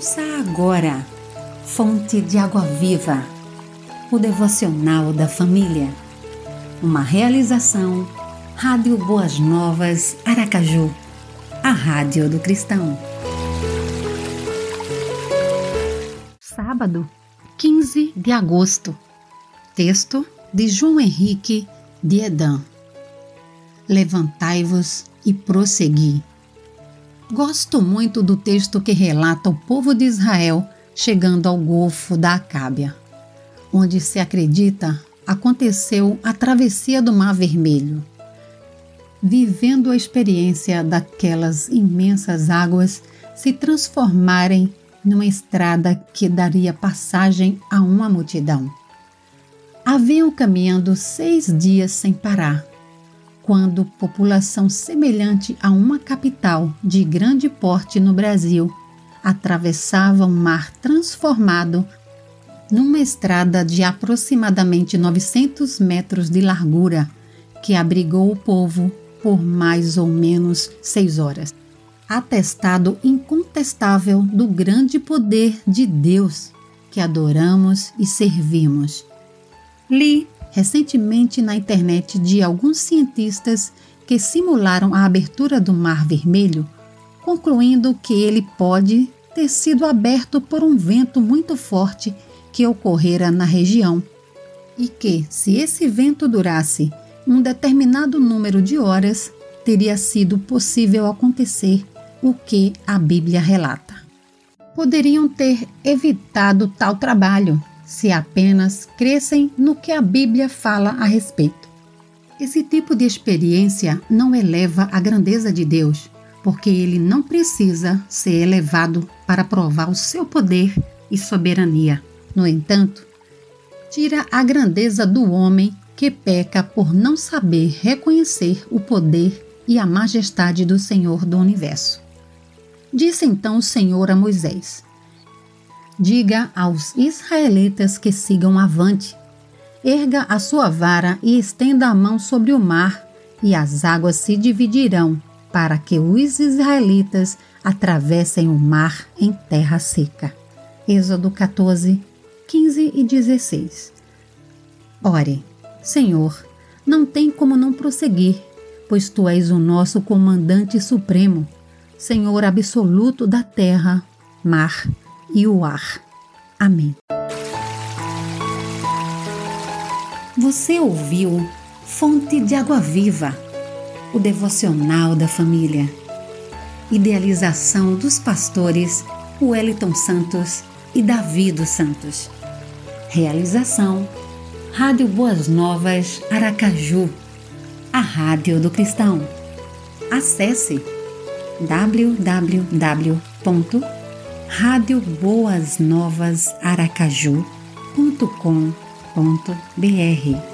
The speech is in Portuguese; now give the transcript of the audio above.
Ouça agora, Fonte de Água Viva, o devocional da família. Uma realização, Rádio Boas Novas, Aracaju, a Rádio do Cristão. Sábado, 15 de agosto. Texto de João Henrique de Edan. Levantai-vos e prossegui Gosto muito do texto que relata o povo de Israel chegando ao Golfo da Acábia, onde se acredita aconteceu a travessia do Mar Vermelho. Vivendo a experiência daquelas imensas águas se transformarem numa estrada que daria passagem a uma multidão. Haviam caminhando seis dias sem parar, quando população semelhante a uma capital de grande porte no Brasil atravessava um mar transformado numa estrada de aproximadamente 900 metros de largura que abrigou o povo por mais ou menos seis horas. Atestado incontestável do grande poder de Deus que adoramos e servimos. Li recentemente na internet de alguns cientistas que simularam a abertura do Mar Vermelho, concluindo que ele pode ter sido aberto por um vento muito forte que ocorrera na região e que, se esse vento durasse um determinado número de horas, teria sido possível acontecer o que a Bíblia relata. Poderiam ter evitado tal trabalho se apenas crescem no que a Bíblia fala a respeito. Esse tipo de experiência não eleva a grandeza de Deus, porque ele não precisa ser elevado para provar o seu poder e soberania. No entanto, tira a grandeza do homem que peca por não saber reconhecer o poder e a majestade do Senhor do universo. Disse então o Senhor a Moisés: Diga aos israelitas que sigam avante. Erga a sua vara e estenda a mão sobre o mar, e as águas se dividirão, para que os israelitas atravessem o mar em terra seca. Êxodo 14, 15 e 16. Ore, Senhor, não tem como não prosseguir, pois tu és o nosso comandante supremo, Senhor absoluto da terra, mar e o ar. Amém. Você ouviu Fonte de Água Viva, o devocional da família. Idealização dos pastores Wellington Santos e Davi dos Santos. Realização Rádio Boas Novas Aracaju, a rádio do cristão. Acesse www Rádio Boas Novas Aracaju.com.br